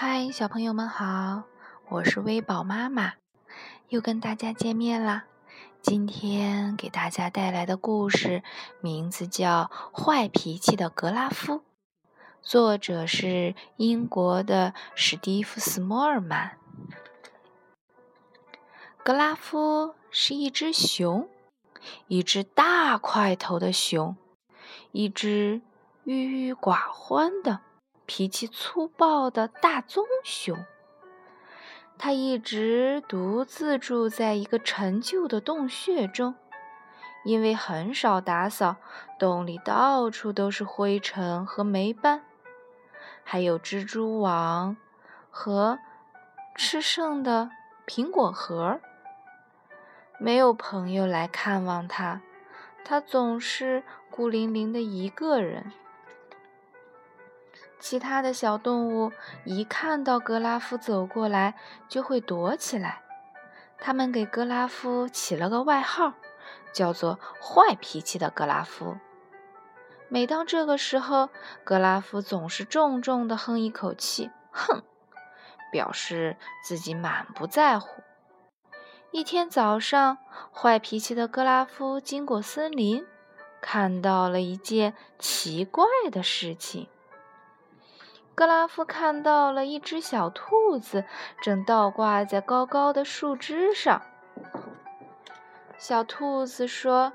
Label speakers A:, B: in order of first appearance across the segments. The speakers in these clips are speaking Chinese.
A: 嗨，小朋友们好，我是微宝妈妈，又跟大家见面啦。今天给大家带来的故事名字叫《坏脾气的格拉夫》，作者是英国的史蒂夫·斯莫尔曼。格拉夫是一只熊，一只大块头的熊，一只郁郁寡欢的。脾气粗暴的大棕熊，它一直独自住在一个陈旧的洞穴中，因为很少打扫，洞里到处都是灰尘和霉斑，还有蜘蛛网和吃剩的苹果核。没有朋友来看望它，它总是孤零零的一个人。其他的小动物一看到格拉夫走过来，就会躲起来。他们给格拉夫起了个外号，叫做“坏脾气的格拉夫”。每当这个时候，格拉夫总是重重地哼一口气，哼，表示自己满不在乎。一天早上，坏脾气的格拉夫经过森林，看到了一件奇怪的事情。格拉夫看到了一只小兔子，正倒挂在高高的树枝上。小兔子说：“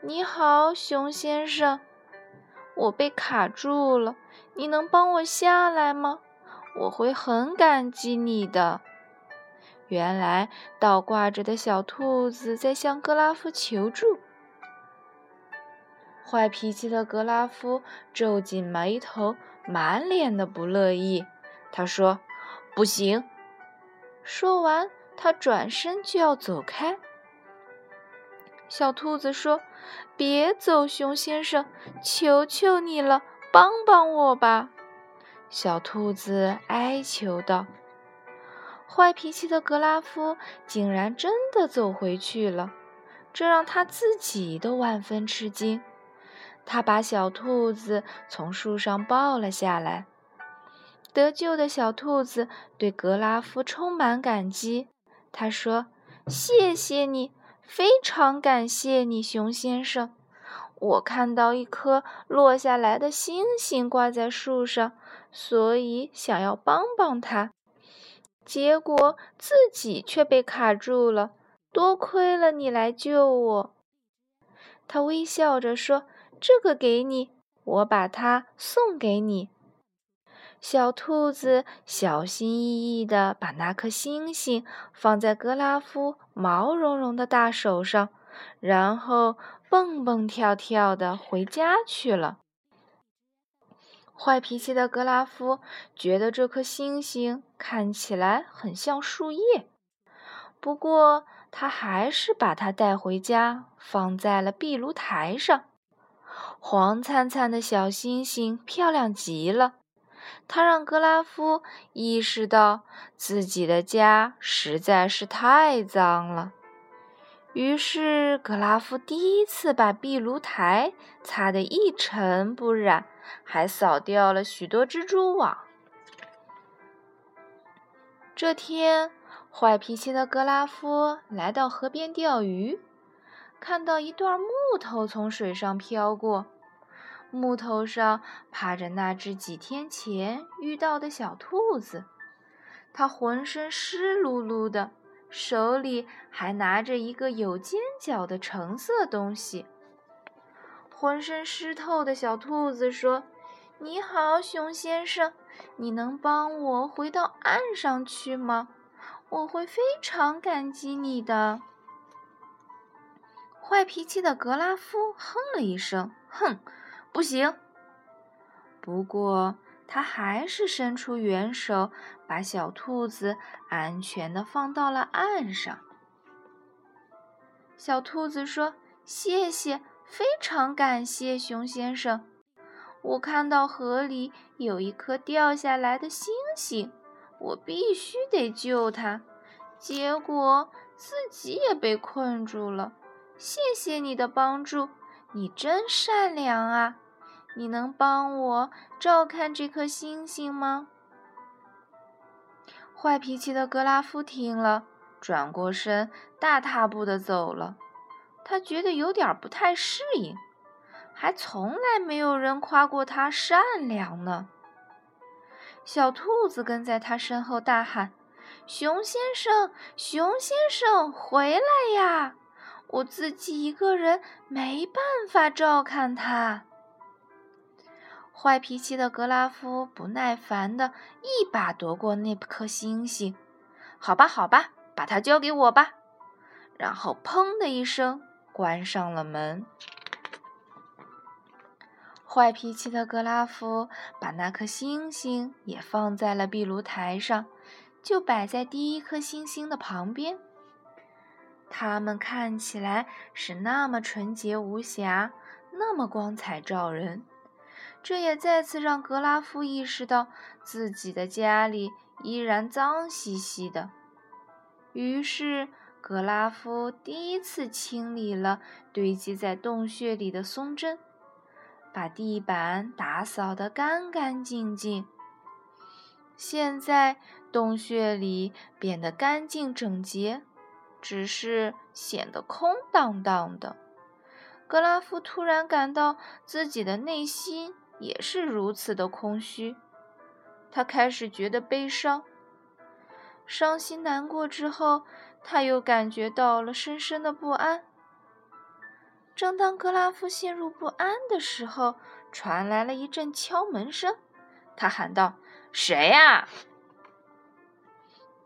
A: 你好，熊先生，我被卡住了，你能帮我下来吗？我会很感激你的。”原来，倒挂着的小兔子在向格拉夫求助。坏脾气的格拉夫皱紧眉头。满脸的不乐意，他说：“不行。”说完，他转身就要走开。小兔子说：“别走，熊先生，求求你了，帮帮我吧！”小兔子哀求道。坏脾气的格拉夫竟然真的走回去了，这让他自己都万分吃惊。他把小兔子从树上抱了下来。得救的小兔子对格拉夫充满感激。他说：“谢谢你，非常感谢你，熊先生。我看到一颗落下来的星星挂在树上，所以想要帮帮它，结果自己却被卡住了。多亏了你来救我。”他微笑着说。这个给你，我把它送给你。小兔子小心翼翼地把那颗星星放在格拉夫毛茸茸的大手上，然后蹦蹦跳跳地回家去了。坏脾气的格拉夫觉得这颗星星看起来很像树叶，不过他还是把它带回家，放在了壁炉台上。黄灿灿的小星星漂亮极了，它让格拉夫意识到自己的家实在是太脏了。于是，格拉夫第一次把壁炉台擦得一尘不染，还扫掉了许多蜘蛛网。这天，坏脾气的格拉夫来到河边钓鱼。看到一段木头从水上飘过，木头上趴着那只几天前遇到的小兔子，它浑身湿漉漉的，手里还拿着一个有尖角的橙色东西。浑身湿透的小兔子说：“你好，熊先生，你能帮我回到岸上去吗？我会非常感激你的。”坏脾气的格拉夫哼了一声：“哼，不行。”不过他还是伸出援手，把小兔子安全的放到了岸上。小兔子说：“谢谢，非常感谢，熊先生。我看到河里有一颗掉下来的星星，我必须得救它，结果自己也被困住了。”谢谢你的帮助，你真善良啊！你能帮我照看这颗星星吗？坏脾气的格拉夫听了，转过身，大踏步的走了。他觉得有点不太适应，还从来没有人夸过他善良呢。小兔子跟在他身后大喊：“熊先生，熊先生，回来呀！我自己一个人没办法照看他。”坏脾气的格拉夫不耐烦的一把夺过那颗星星，“好吧，好吧，把它交给我吧。”然后砰的一声关上了门。坏脾气的格拉夫把那颗星星也放在了壁炉台上，就摆在第一颗星星的旁边。它们看起来是那么纯洁无瑕，那么光彩照人。这也再次让格拉夫意识到自己的家里依然脏兮兮的。于是，格拉夫第一次清理了堆积在洞穴里的松针。把地板打扫得干干净净。现在洞穴里变得干净整洁，只是显得空荡荡的。格拉夫突然感到自己的内心也是如此的空虚，他开始觉得悲伤。伤心难过之后，他又感觉到了深深的不安。正当格拉夫陷入不安的时候，传来了一阵敲门声。他喊道：“谁呀？”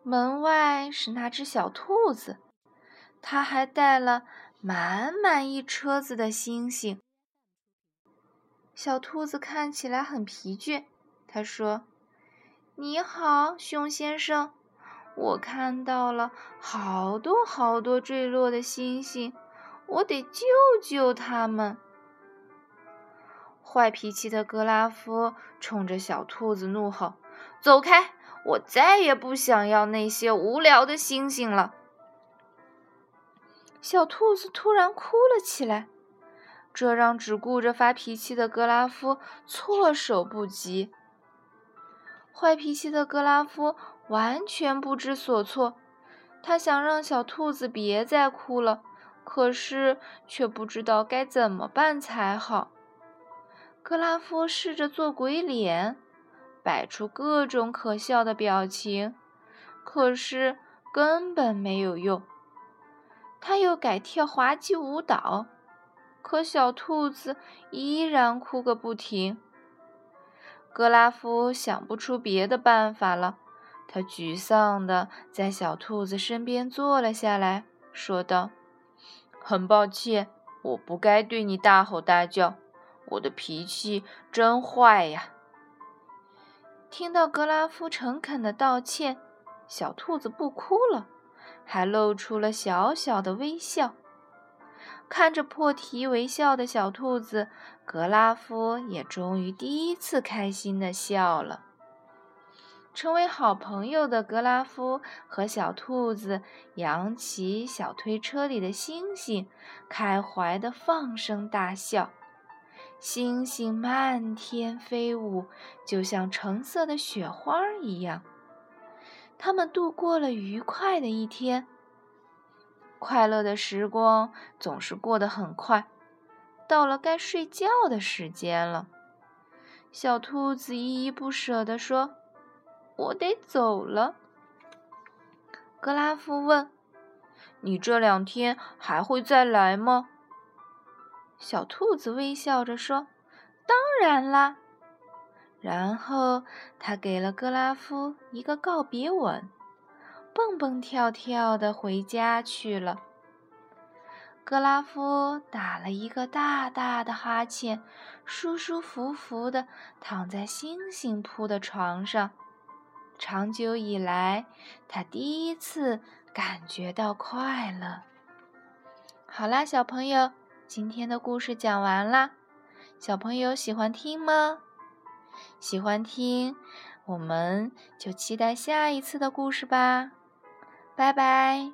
A: 门外是那只小兔子，它还带了满满一车子的星星。小兔子看起来很疲倦。它说：“你好，熊先生，我看到了好多好多坠落的星星。”我得救救他们！坏脾气的格拉夫冲着小兔子怒吼：“走开！我再也不想要那些无聊的星星了！”小兔子突然哭了起来，这让只顾着发脾气的格拉夫措手不及。坏脾气的格拉夫完全不知所措，他想让小兔子别再哭了。可是却不知道该怎么办才好。格拉夫试着做鬼脸，摆出各种可笑的表情，可是根本没有用。他又改跳滑稽舞蹈，可小兔子依然哭个不停。格拉夫想不出别的办法了，他沮丧地在小兔子身边坐了下来，说道。很抱歉，我不该对你大吼大叫，我的脾气真坏呀。听到格拉夫诚恳的道歉，小兔子不哭了，还露出了小小的微笑。看着破涕为笑的小兔子，格拉夫也终于第一次开心的笑了。成为好朋友的格拉夫和小兔子扬起小推车里的星星，开怀地放声大笑。星星漫天飞舞，就像橙色的雪花一样。他们度过了愉快的一天。快乐的时光总是过得很快，到了该睡觉的时间了。小兔子依依不舍地说。我得走了，格拉夫问：“你这两天还会再来吗？”小兔子微笑着说：“当然啦。”然后他给了格拉夫一个告别吻，蹦蹦跳跳的回家去了。格拉夫打了一个大大的哈欠，舒舒服服的躺在星星铺的床上。长久以来，他第一次感觉到快乐。好啦，小朋友，今天的故事讲完啦小朋友喜欢听吗？喜欢听我们就期待下一次的故事吧。拜拜。